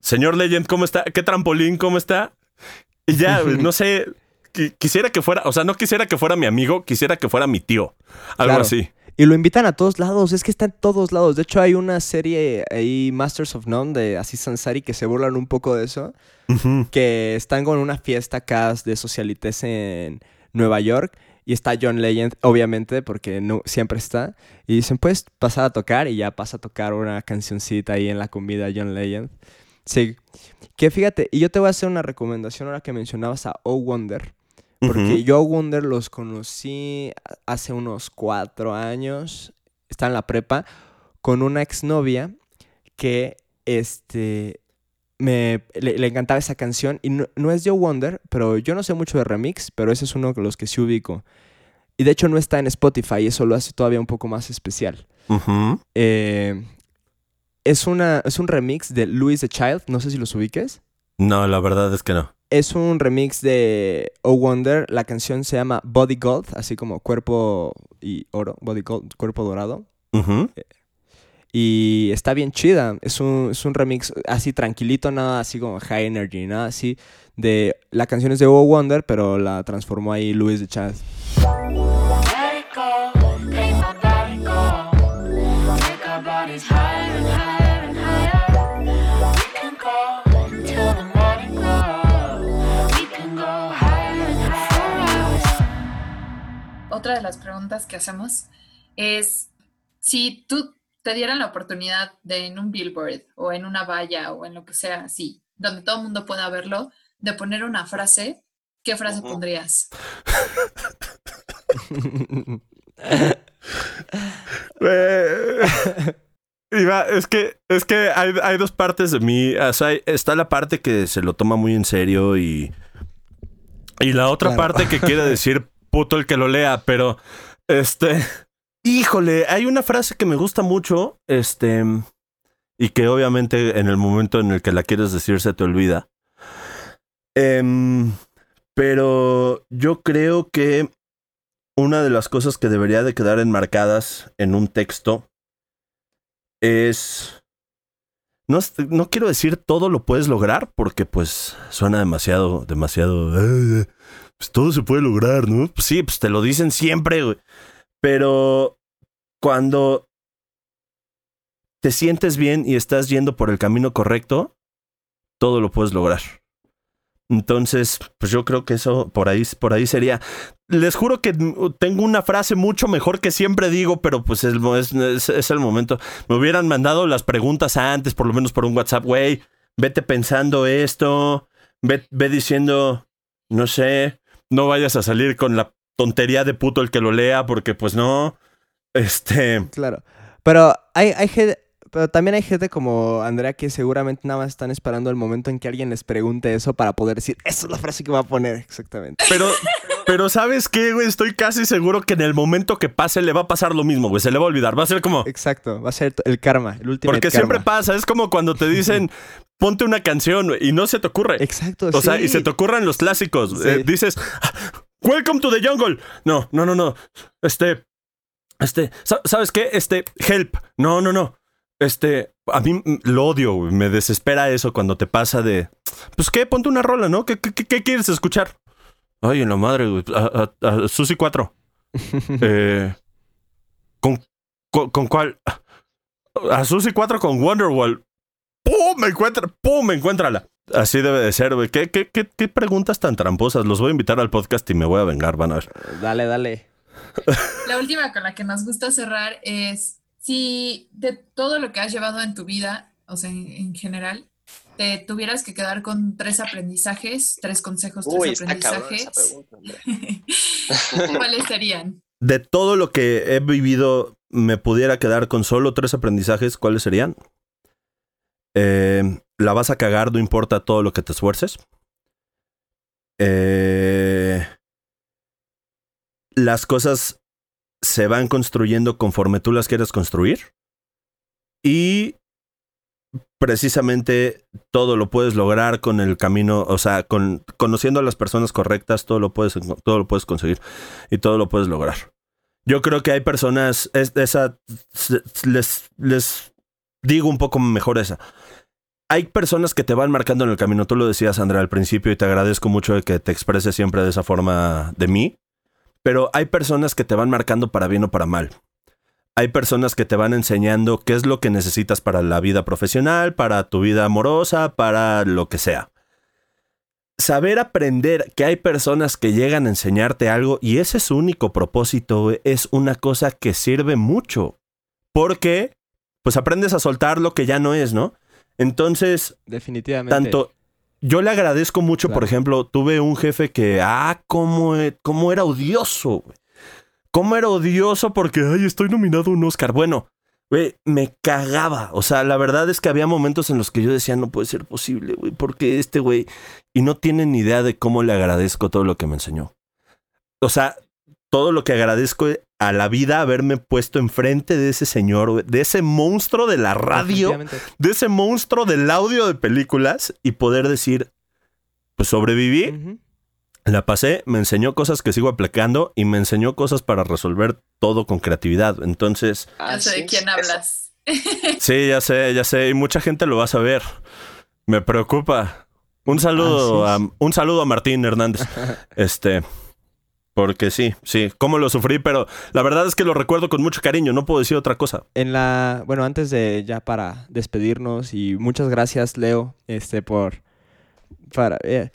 señor Legend, ¿cómo está? ¿Qué trampolín? ¿Cómo está? Y ya, no sé, qui- quisiera que fuera, o sea, no quisiera que fuera mi amigo, quisiera que fuera mi tío. Algo Claro. así. Y lo invitan a todos lados, es que está en todos lados. De hecho, hay una serie ahí, Masters of None, de Aziz Ansari, que se burlan un poco de eso. Que están con una fiesta de socialites en Nueva York. Y está John Legend, obviamente, porque no, siempre está. Y dicen, pues, pasar a tocar. Y ya pasa a tocar una cancioncita ahí en la comida John Legend. Sí. Que fíjate, y yo te voy a hacer una recomendación ahora que mencionabas a O Wonder. Porque yo a Wonder los conocí hace unos cuatro años. Está en la prepa. Con una exnovia que este. Me, le, le encantaba esa canción. Y no, no es de Wonder, pero yo no sé mucho de remix, pero ese es uno de los que sí ubico. Y de hecho no está en Spotify, eso lo hace todavía un poco más especial. Eh, es, una, es un remix de Louis the Child, no sé si los ubiques. No, la verdad es que no. Es un remix de Oh Wonder. La canción se llama Body Gold, así como cuerpo y oro, Body Gold, cuerpo dorado. Ujú. Y está bien chida. Es un, es un remix así tranquilito, nada así como high energy, nada así. De, la canción es de Oh Wonder, pero la transformó ahí higher and higher. Otra de las preguntas que hacemos es si tú te dieran la oportunidad de en un billboard o en una valla o en lo que sea así, donde todo el mundo pueda verlo, de poner una frase, ¿qué frase pondrías? [LAUGHS] Iba, es que, es que hay, hay dos partes de mí. O sea, hay- está la parte que se lo toma muy en serio y. Y la otra Claro. parte que quiere decir puto el que lo lea, pero. Este. Híjole, hay una frase que me gusta mucho. Este. Y que obviamente en el momento en el que la quieres decir se te olvida. Em, pero yo creo que una de las cosas que debería de quedar enmarcadas en un texto es... No, no quiero decir todo lo puedes lograr porque pues suena demasiado, demasiado... "Ah, pues todo se puede lograr, ¿no? Sí, pues te lo dicen siempre, güey. Pero cuando te sientes bien y estás yendo por el camino correcto, todo lo puedes lograr. Entonces, pues yo creo que eso por ahí, por ahí sería. Les juro que tengo una frase mucho mejor que siempre digo, pero pues es, es- es- es el momento. Me hubieran mandado las preguntas antes, por lo menos por un WhatsApp, güey. Vete pensando esto, ve, ve diciendo, no sé, no vayas a salir con la tontería de puto el que lo lea, porque pues no. Este. Claro. Pero hay, hay gente. Pero también hay gente como Andrea que seguramente nada más están esperando el momento en que alguien les pregunte eso para poder decir, esa es la frase que va a poner exactamente. Pero, pero ¿sabes qué, güey? Estoy casi seguro que en el momento que pase le va a pasar lo mismo, güey. Se le va a olvidar. Va a ser como. Exacto, va a ser el karma, el último Porque siempre pasa, es como cuando te dicen, [LAUGHS] ponte una canción y no se te ocurre. Exacto, O sea, y se te ocurren los clásicos. Sí. Eh, dices, Welcome to the jungle. No, no, no, no. Este, este, sa- ¿sabes qué? Este, help. No, no, no. Este, a mí lo odio, güey. me desespera eso cuando te pasa de, pues qué, ponte una rola, ¿no? ¿Qué, qué, qué- quieres escuchar? Ay, en la madre, güey. A, a, a Susi 4. [LAUGHS] Eh, ¿con, con, con cuál? A Susi 4 con Wonderwall. ¡Pum! Me encuentra, ¡pum! Me encuéntrala. Así debe de ser, güey. ¿Qué, qué, qué, qué preguntas tan tramposas? Los voy a invitar al podcast y me voy a vengar, van a ver. Dale, dale. La última con la que nos gusta cerrar es si de todo lo que has llevado en tu vida, o sea, en, en general, te tuvieras que quedar con tres aprendizajes, tres consejos, Uy, tres aprendizajes, pregunta. [LAUGHS] ¿cuáles serían? De todo lo que he vivido, me pudiera quedar con solo tres aprendizajes, ¿cuáles serían? Eh, la vas a cagar, no importa todo lo que te esfuerces. Eh, las cosas se van construyendo conforme tú las quieres construir. Y precisamente todo lo puedes lograr con el camino, o sea, con conociendo a las personas correctas, todo lo puedes, todo lo puedes conseguir y todo lo puedes lograr. Yo creo que hay personas, es, esa, les, les digo un poco mejor esa. Hay personas que te van marcando en el camino. Tú lo decías, Andrea, al principio, y te agradezco mucho que te expreses siempre de esa forma de mí. Pero hay personas que te van marcando para bien o para mal. Hay personas que te van enseñando qué es lo que necesitas para la vida profesional, para tu vida amorosa, para lo que sea. Saber aprender que hay personas que llegan a enseñarte algo y ese es su único propósito es una cosa que sirve mucho. Porque, pues aprendes a soltar lo que ya no es, ¿no? Entonces, Definitivamente. tanto yo le agradezco mucho, por ejemplo, tuve un jefe que, ah, cómo, e- cómo era odioso, güey. Cómo era odioso porque, ay, estoy nominado a un Oscar. Bueno, güey, me cagaba. O sea, la verdad es que había momentos en los que yo decía, no puede ser posible, güey, porque este güey, y no tienen ni idea de cómo le agradezco todo lo que me enseñó. O sea, todo lo que agradezco a la vida haberme puesto enfrente de ese señor, de ese monstruo de la radio de ese monstruo del audio de películas y poder decir, pues sobreviví, la pasé, me enseñó cosas que sigo aplicando y me enseñó cosas para resolver todo con creatividad. Entonces, Ya sé Así de quién hablas. [LAUGHS] sí, ya sé, ya sé, y mucha gente lo va a saber. Me preocupa. Un saludo a, un saludo a Martín Hernández. [LAUGHS] Este, porque sí, sí, cómo lo sufrí, pero la verdad es que lo recuerdo con mucho cariño, no puedo decir otra cosa. En la, bueno, antes de ya para despedirnos y muchas gracias Leo, este por para eh,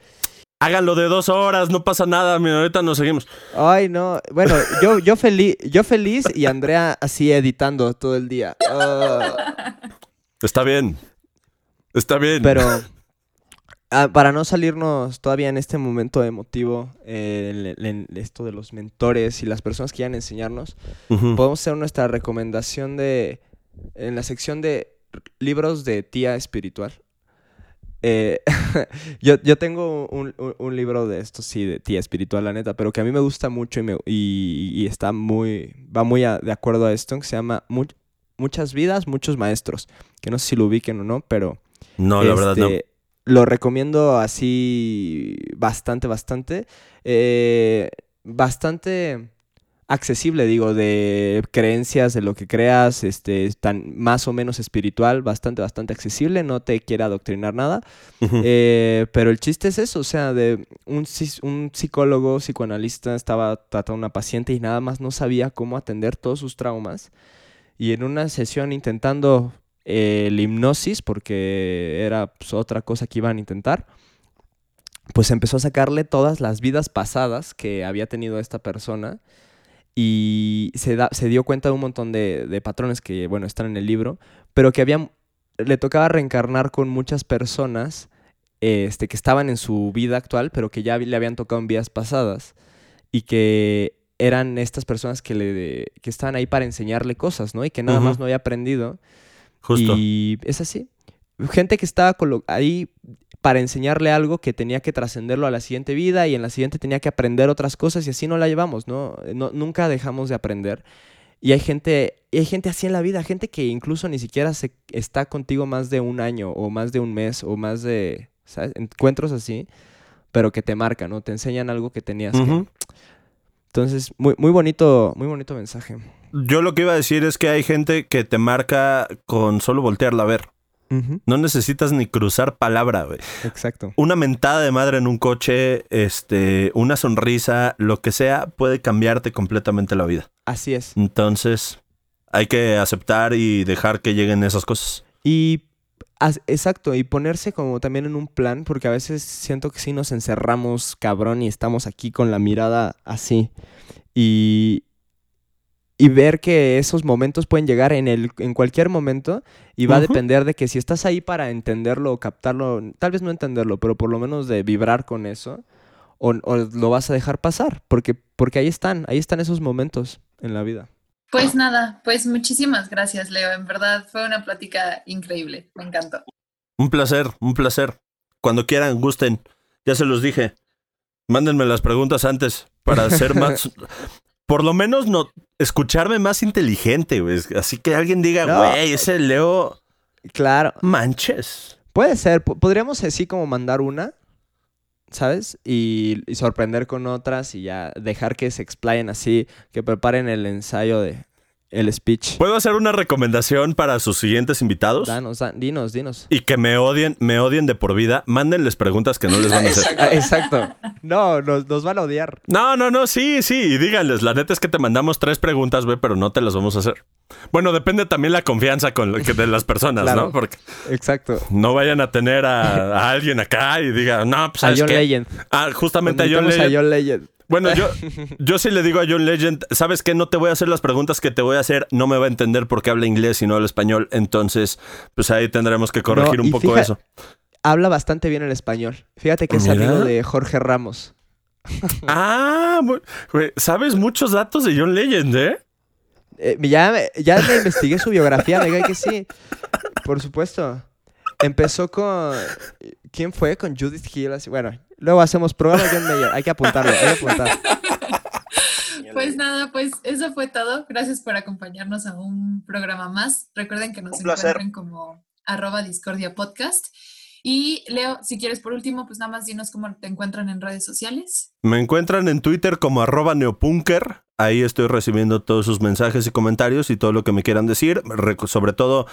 Háganlo de dos horas, no pasa nada, mira, ahorita nos seguimos. Ay, no. Bueno, yo yo feliz, yo feliz y Andrea así editando todo el día. Ah, Está bien. Está bien. pero ah, para no salirnos todavía en este momento emotivo eh, en, en esto de los mentores y las personas que quieran enseñarnos, podemos hacer nuestra recomendación de en la sección de libros de tía espiritual. Eh, [LAUGHS] yo, yo tengo un, un- un libro de esto, sí, de tía espiritual, la neta, pero que a mí me gusta mucho y, me- y- y está muy, va muy a- de acuerdo a esto, que se llama Mu- Muchas vidas, muchos maestros, que no sé si lo ubiquen o no, pero No, la verdad no. Lo recomiendo así bastante, bastante. Eh, bastante accesible, digo, de creencias, de lo que creas, este, tan más o menos espiritual, bastante, bastante accesible, no te quiere adoctrinar nada. Eh, pero el chiste es eso, o sea, de un, un psicólogo, psicoanalista, estaba tratando a una paciente y nada más no sabía cómo atender todos sus traumas. Y en una sesión intentando el hipnosis, porque era pues, otra cosa que iban a intentar, pues empezó a sacarle todas las vidas pasadas que había tenido esta persona y se, da- se dio cuenta de un montón de, de patrones que, bueno, están en el libro, pero que había, le tocaba reencarnar con muchas personas este, que estaban en su vida actual, pero que ya le habían tocado en vidas pasadas y que eran estas personas que, le, que estaban ahí para enseñarle cosas, ¿no? Y que nada Ujú. más no había aprendido. Justo. Y es así. Gente que estaba ahí para enseñarle algo que tenía que trascenderlo a la siguiente vida y en la siguiente tenía que aprender otras cosas y así no la llevamos, ¿no? No- nunca dejamos de aprender. Y hay gente, y hay gente así en la vida, gente que incluso ni siquiera se está contigo más de un año o más de un mes o más de, ¿sabes? Encuentros así, pero que te marcan, ¿no? Te enseñan algo que tenías que... Entonces, muy, muy bonito, muy bonito mensaje. Yo lo que iba a decir es que hay gente que te marca con solo voltearla a ver. No necesitas ni cruzar palabra, güey. Exacto. Una mentada de madre en un coche, este, una sonrisa, lo que sea, puede cambiarte completamente la vida. Así es. Entonces, hay que aceptar y dejar que lleguen esas cosas. Y exacto, y ponerse como también en un plan, porque a veces siento que sí nos encerramos cabrón y estamos aquí con la mirada así. Y, y ver que esos momentos pueden llegar en, el, en cualquier momento y va a depender de que si estás ahí para entenderlo o captarlo, tal vez no entenderlo, pero por lo menos de vibrar con eso, o, o lo vas a dejar pasar, porque, porque ahí están, ahí están esos momentos en la vida. Pues nada, pues muchísimas gracias, Leo. En verdad fue una plática increíble. Me encantó. Un placer, un placer. Cuando quieran, gusten. Ya se los dije. Mándenme las preguntas antes para hacer [LAUGHS] más. Por lo menos no escucharme más inteligente, güey. Así que alguien diga, No. güey, ese Leo Claro. manches. Puede ser. po- Podríamos así como mandar una, ¿sabes? Y, y sorprender con otras y ya dejar que se explayen así, que preparen el ensayo de el speech. ¿Puedo hacer una recomendación para sus siguientes invitados? Danos, dan- dinos, dinos. Y que me odien, me odien de por vida. Mándenles preguntas que no les van a hacer. [LAUGHS] Exacto. No, nos, nos van a odiar. No, no, no, sí, sí. Y díganles, la neta es que te mandamos tres preguntas, güey, pero no te las vamos a hacer. Bueno, depende también la confianza con que- de las personas, Claro. ¿no? Porque Exacto. no vayan a tener a, a alguien acá y digan, no, pues A ¿sabes John qué? Legend. Ah, justamente a John Legend. a John Legend. Bueno, yo, [LAUGHS] yo sí le digo a John Legend, ¿sabes qué? No te voy a hacer las preguntas que te voy a hacer, no me va a entender porque habla inglés y no habla español, entonces, pues ahí tendremos que corregir No, un poco fija- eso. Habla bastante bien el español. Fíjate que es Mira. amigo de Jorge Ramos. [LAUGHS] Ah, sabes muchos datos de John Legend, ¿eh? Eh, ya, me- ya me investigué su biografía, me que sí. Por supuesto. Empezó con. ¿Quién fue? Con Judith Hill. así- Bueno, luego hacemos programa John Mayer. Hay que apuntarlo, hay que apuntar. [LAUGHS] Pues nada, pues eso fue todo. Gracias por acompañarnos a un programa más. Recuerden que nos encuentran como arroba discordia podcast. Y Leo, si quieres por último, pues nada más dinos cómo te encuentran en redes sociales. Me encuentran en Twitter como arroba neopunker. Ahí estoy recibiendo todos sus mensajes y comentarios y todo lo que me quieran decir. Sobre todo,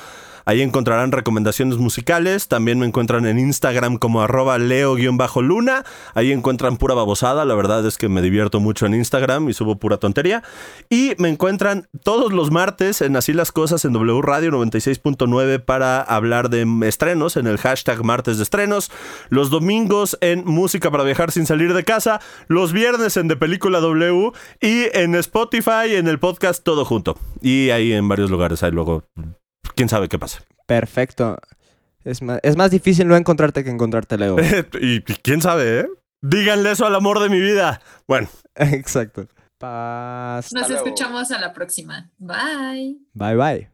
ahí encontrarán recomendaciones musicales. También me encuentran en Instagram como arroba leo-luna. Ahí encuentran pura babosada. La verdad es que me divierto mucho en Instagram y subo pura tontería. Y me encuentran todos los martes en Así las Cosas en W Radio 96.9 para hablar de estrenos en el hashtag martes de estrenos. Los domingos en Música para viajar sin salir de casa. Los viernes en De Película W. Y en Spotify, en el podcast, todo junto. Y ahí en varios lugares. Ahí luego, quién sabe qué pasa. Perfecto. Es más, es más difícil no encontrarte que encontrarte, Leo. [LAUGHS] y, quién sabe, ¿eh? Díganle eso al amor de mi vida. Bueno. [LAUGHS] Exacto. Paz. Nos luego. escuchamos a la próxima. Bye. Bye bye.